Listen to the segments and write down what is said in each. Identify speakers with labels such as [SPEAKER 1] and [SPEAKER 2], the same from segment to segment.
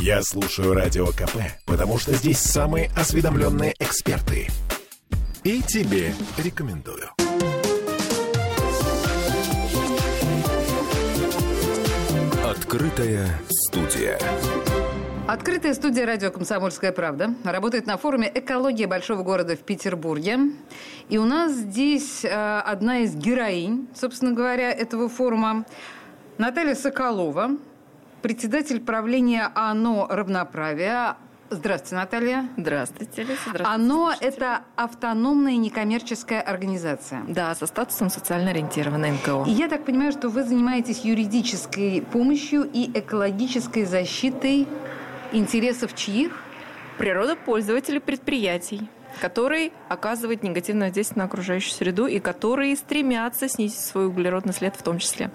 [SPEAKER 1] Я слушаю Радио КП, потому что здесь самые осведомленные эксперты. И тебе рекомендую. Открытая студия.
[SPEAKER 2] Открытая студия радио «Комсомольская правда» работает на форуме «Экология большого города» в Петербурге. И у нас здесь э, одна из героинь, собственно говоря, этого форума, Наталья Соколова, председатель правления ОНО «Равноправие», Здравствуйте, Наталья.
[SPEAKER 3] Здравствуйте, Лиза. Здравствуйте.
[SPEAKER 2] ОНО – это автономная некоммерческая организация.
[SPEAKER 3] Да, со статусом социально ориентированной НКО.
[SPEAKER 2] И я так понимаю, что вы занимаетесь юридической помощью и экологической защитой интересов чьих?
[SPEAKER 3] Природопользователей предприятий который оказывает негативное воздействие на окружающую среду и которые стремятся снизить свой углеродный след в том числе.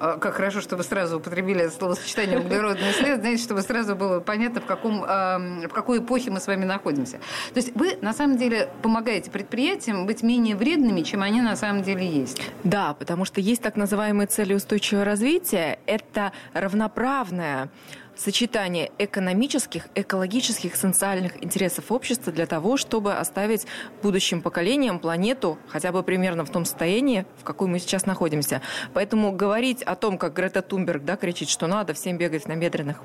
[SPEAKER 2] А, как хорошо, что вы сразу употребили словосочетание углеродный след, знаете, чтобы сразу было понятно, в, каком, в какой эпохе мы с вами находимся. То есть вы на самом деле помогаете предприятиям быть менее вредными, чем они на самом деле есть.
[SPEAKER 3] Да, потому что есть так называемые цели устойчивого развития. Это равноправное сочетание экономических, экологических, социальных интересов общества для того, чтобы оставить будущим поколениям планету хотя бы примерно в том состоянии, в каком мы сейчас находимся. Поэтому говорить о том, как Грета Тунберг да, кричит, что надо всем бегать на бедренных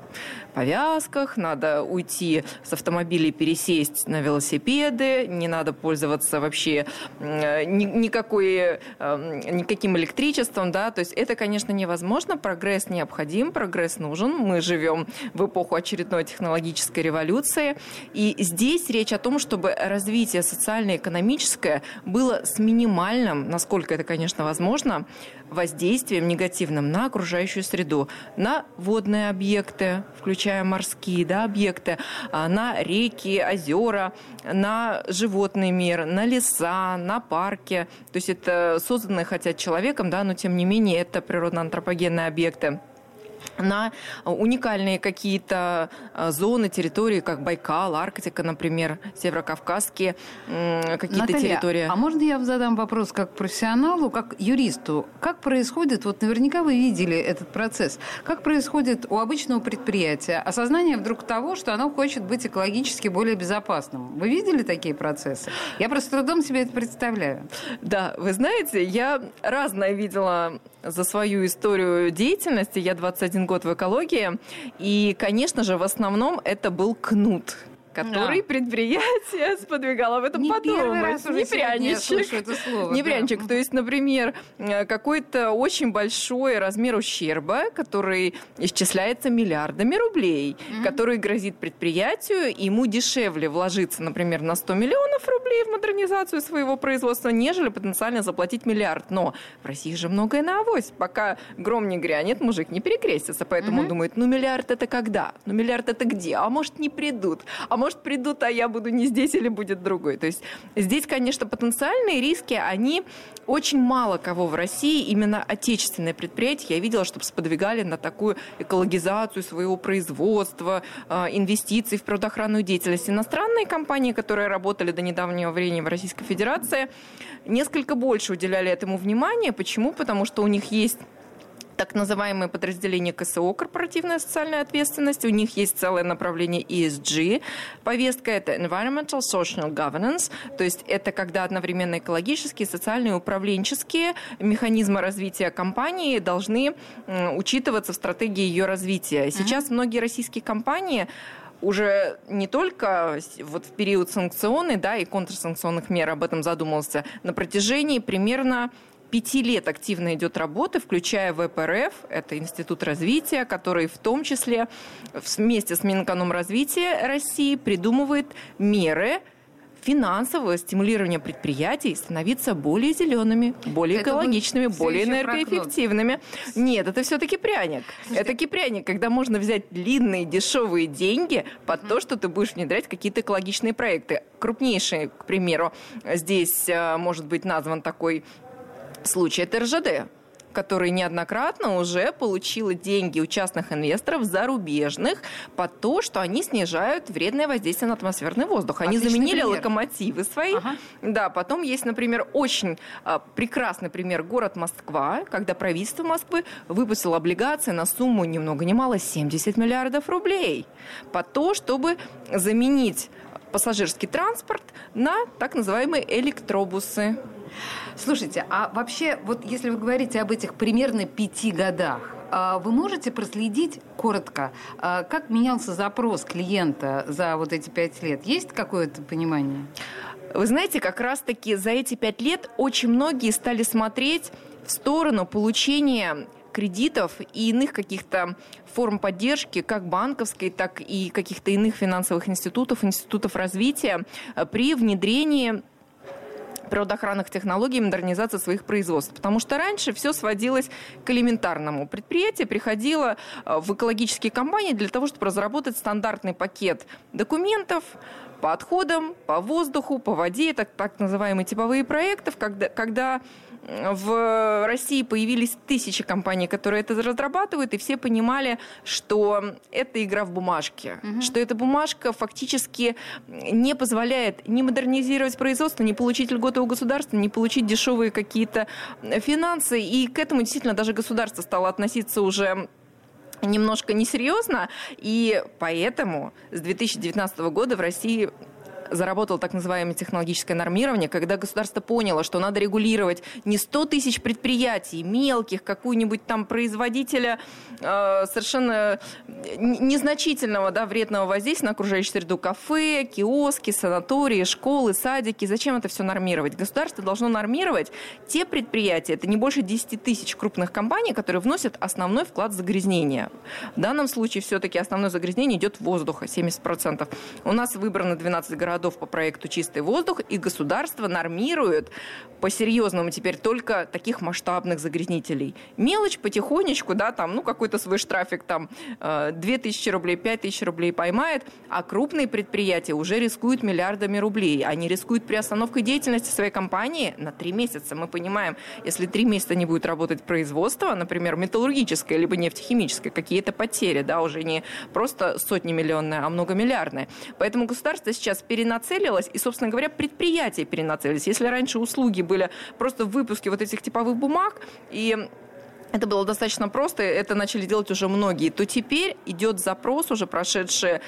[SPEAKER 3] повязках, надо уйти с автомобилей, пересесть на велосипеды, не надо пользоваться вообще никакой, эм, никаким электричеством, да, то есть это, конечно, невозможно, прогресс необходим, прогресс нужен, мы живем в эпоху очередной технологической революции. И здесь речь о том, чтобы развитие социально-экономическое было с минимальным, насколько это, конечно, возможно, воздействием негативным на окружающую среду, на водные объекты, включая морские да, объекты, а, на реки, озера, на животный мир, на леса, на парки. То есть это созданные хотя человеком, да, но тем не менее это природно-антропогенные объекты на уникальные какие-то а, зоны, территории, как Байкал, Арктика, например, Северокавказские какие-то территории.
[SPEAKER 2] а можно я задам вопрос как профессионалу, как юристу? Как происходит, вот наверняка вы видели этот процесс, как происходит у обычного предприятия осознание вдруг того, что оно хочет быть экологически более безопасным? Вы видели такие процессы? Я просто трудом себе это представляю.
[SPEAKER 3] Да, вы знаете, я разное видела за свою историю деятельности. Я 21 год в экологии. И, конечно же, в основном это был кнут который да. предприятие сподвигало об этом
[SPEAKER 2] не
[SPEAKER 3] подумать.
[SPEAKER 2] Не
[SPEAKER 3] пряничек.
[SPEAKER 2] Это слово,
[SPEAKER 3] не
[SPEAKER 2] да.
[SPEAKER 3] пряничек. То есть, например, э, какой-то очень большой размер ущерба, который исчисляется миллиардами рублей, mm-hmm. который грозит предприятию, ему дешевле вложиться, например, на 100 миллионов рублей в модернизацию своего производства, нежели потенциально заплатить миллиард. Но в России же многое на авось. Пока гром не грянет, мужик не перекрестится. Поэтому mm-hmm. он думает, ну миллиард это когда? Ну миллиард это где? А может не придут? А может, придут, а я буду не здесь или будет другой. То есть здесь, конечно, потенциальные риски, они очень мало кого в России, именно отечественные предприятия, я видела, чтобы сподвигали на такую экологизацию своего производства, а, инвестиций в природоохранную деятельность. Иностранные компании, которые работали до недавнего времени в Российской Федерации, несколько больше уделяли этому внимания. Почему? Потому что у них есть так называемые подразделения КСО, корпоративная социальная ответственность. У них есть целое направление ESG. Повестка – это Environmental Social Governance, то есть это когда одновременно экологические, социальные, управленческие механизмы развития компании должны учитываться в стратегии ее развития. Сейчас mm-hmm. многие российские компании уже не только вот в период санкционный, да, и контрсанкционных мер об этом задумался, на протяжении примерно пяти лет активно идет работа, включая ВПРФ, это Институт развития, который в том числе вместе с Минэкономразвития России придумывает меры, финансового стимулирования предприятий становиться более зелеными, более это экологичными, более энергоэффективными. Нет, это все-таки пряник. Слушайте, это пряник, когда можно взять длинные дешевые деньги под то, что ты будешь внедрять какие-то экологичные проекты. Крупнейший, к примеру, здесь э, может быть назван такой случай – это РЖД которая неоднократно уже получила деньги у частных инвесторов зарубежных под то, что они снижают вредное воздействие на атмосферный воздух. Они Отличный заменили пример. локомотивы свои. Ага. Да, потом есть, например, очень а, прекрасный пример город Москва, когда правительство Москвы выпустило облигации на сумму ни много ни мало 70 миллиардов рублей под то, чтобы заменить пассажирский транспорт на так называемые электробусы.
[SPEAKER 2] Слушайте, а вообще, вот если вы говорите об этих примерно пяти годах, а вы можете проследить коротко, а как менялся запрос клиента за вот эти пять лет? Есть какое-то понимание?
[SPEAKER 3] Вы знаете, как раз-таки за эти пять лет очень многие стали смотреть в сторону получения кредитов и иных каких-то форм поддержки, как банковской, так и каких-то иных финансовых институтов, институтов развития э, при внедрении природоохранных технологий и модернизации своих производств. Потому что раньше все сводилось к элементарному. Предприятие приходило э, в экологические компании для того, чтобы разработать стандартный пакет документов, по отходам, по воздуху, по воде, так, так называемые типовые проекты, когда, когда в России появились тысячи компаний, которые это разрабатывают, и все понимали, что это игра в бумажке, угу. что эта бумажка фактически не позволяет не модернизировать производство, не получить льготы у государства, не получить дешевые какие-то финансы. И к этому действительно даже государство стало относиться уже немножко несерьезно, и поэтому с 2019 года в России заработало так называемое технологическое нормирование, когда государство поняло, что надо регулировать не 100 тысяч предприятий, мелких, какую-нибудь там производителя э, совершенно незначительного да, вредного воздействия на окружающую среду, кафе, киоски, санатории, школы, садики. Зачем это все нормировать? Государство должно нормировать те предприятия, это не больше 10 тысяч крупных компаний, которые вносят основной вклад в загрязнение. В данном случае все-таки основное загрязнение идет воздуха, 70%. У нас выбрано 12 городов городов по проекту «Чистый воздух», и государство нормирует по-серьезному теперь только таких масштабных загрязнителей. Мелочь потихонечку, да, там, ну, какой-то свой штрафик, там, 2000 э, рублей, 5000 рублей поймает, а крупные предприятия уже рискуют миллиардами рублей. Они рискуют приостановкой деятельности своей компании на три месяца. Мы понимаем, если три месяца не будет работать производство, например, металлургическое, либо нефтехимическое, какие-то потери, да, уже не просто сотни миллионные, а многомиллиардные. Поэтому государство сейчас переносит перенацелилось, и, собственно говоря, предприятия перенацелились. Если раньше услуги были просто в выпуске вот этих типовых бумаг, и это было достаточно просто, это начали делать уже многие, то теперь идет запрос, уже прошедшие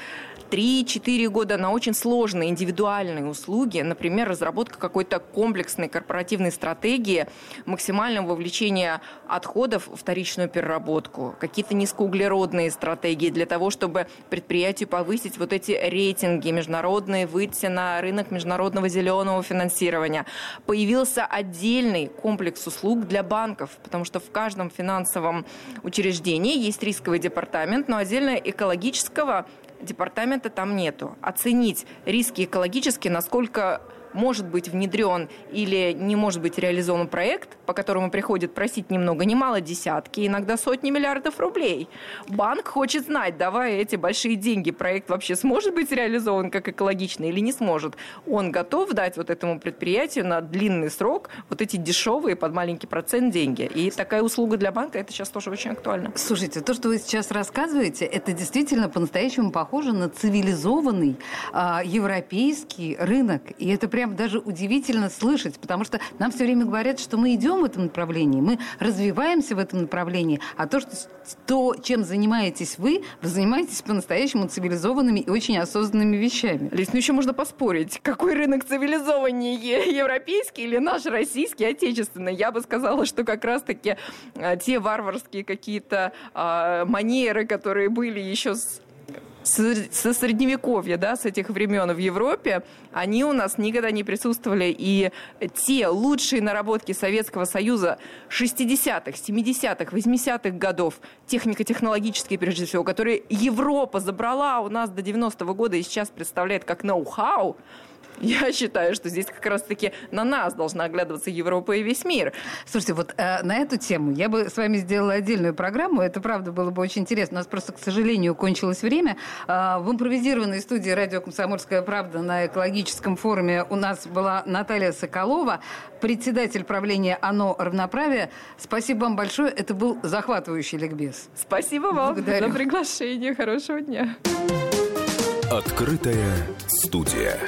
[SPEAKER 3] 3-4 года на очень сложные индивидуальные услуги, например, разработка какой-то комплексной корпоративной стратегии максимального вовлечения отходов в вторичную переработку, какие-то низкоуглеродные стратегии для того, чтобы предприятию повысить вот эти рейтинги международные, выйти на рынок международного зеленого финансирования. Появился отдельный комплекс услуг для банков, потому что в каждом финансовом учреждении есть рисковый департамент, но отдельно экологического департамента там нету. Оценить риски экологические, насколько может быть внедрен или не может быть реализован проект, по которому приходит просить ни много ни мало десятки, иногда сотни миллиардов рублей. Банк хочет знать, давая эти большие деньги, проект вообще сможет быть реализован как экологичный или не сможет. Он готов дать вот этому предприятию на длинный срок вот эти дешевые под маленький процент деньги. И такая услуга для банка, это сейчас тоже очень актуально.
[SPEAKER 2] Слушайте, то, что вы сейчас рассказываете, это действительно по-настоящему похоже на цивилизованный э, европейский рынок. И это прям даже удивительно слышать, потому что нам все время говорят, что мы идем в этом направлении, мы развиваемся в этом направлении, а то, что то, чем занимаетесь вы, вы занимаетесь по-настоящему цивилизованными и очень осознанными вещами.
[SPEAKER 3] Лиз, ну еще можно поспорить, какой рынок цивилизованнее, европейский или наш российский, отечественный. Я бы сказала, что как раз-таки а, те варварские какие-то а, манеры, которые были еще с со средневековья, да, с этих времен в Европе, они у нас никогда не присутствовали. И те лучшие наработки Советского Союза 60-х, 70-х, 80-х годов, технико-технологические прежде всего, которые Европа забрала у нас до 90-го года и сейчас представляет как ноу-хау, Я считаю, что здесь как раз-таки на нас должна оглядываться Европа и весь мир.
[SPEAKER 2] Слушайте, вот э, на эту тему я бы с вами сделала отдельную программу. Это, правда, было бы очень интересно. У нас просто, к сожалению, кончилось время. Э, в импровизированной студии «Радио Комсомольская правда» на экологическом форуме у нас была Наталья Соколова, председатель правления «ОНО равноправие». Спасибо вам большое. Это был захватывающий ликбез.
[SPEAKER 3] Спасибо вам Благодарю. за приглашение. Хорошего дня.
[SPEAKER 1] Открытая студия.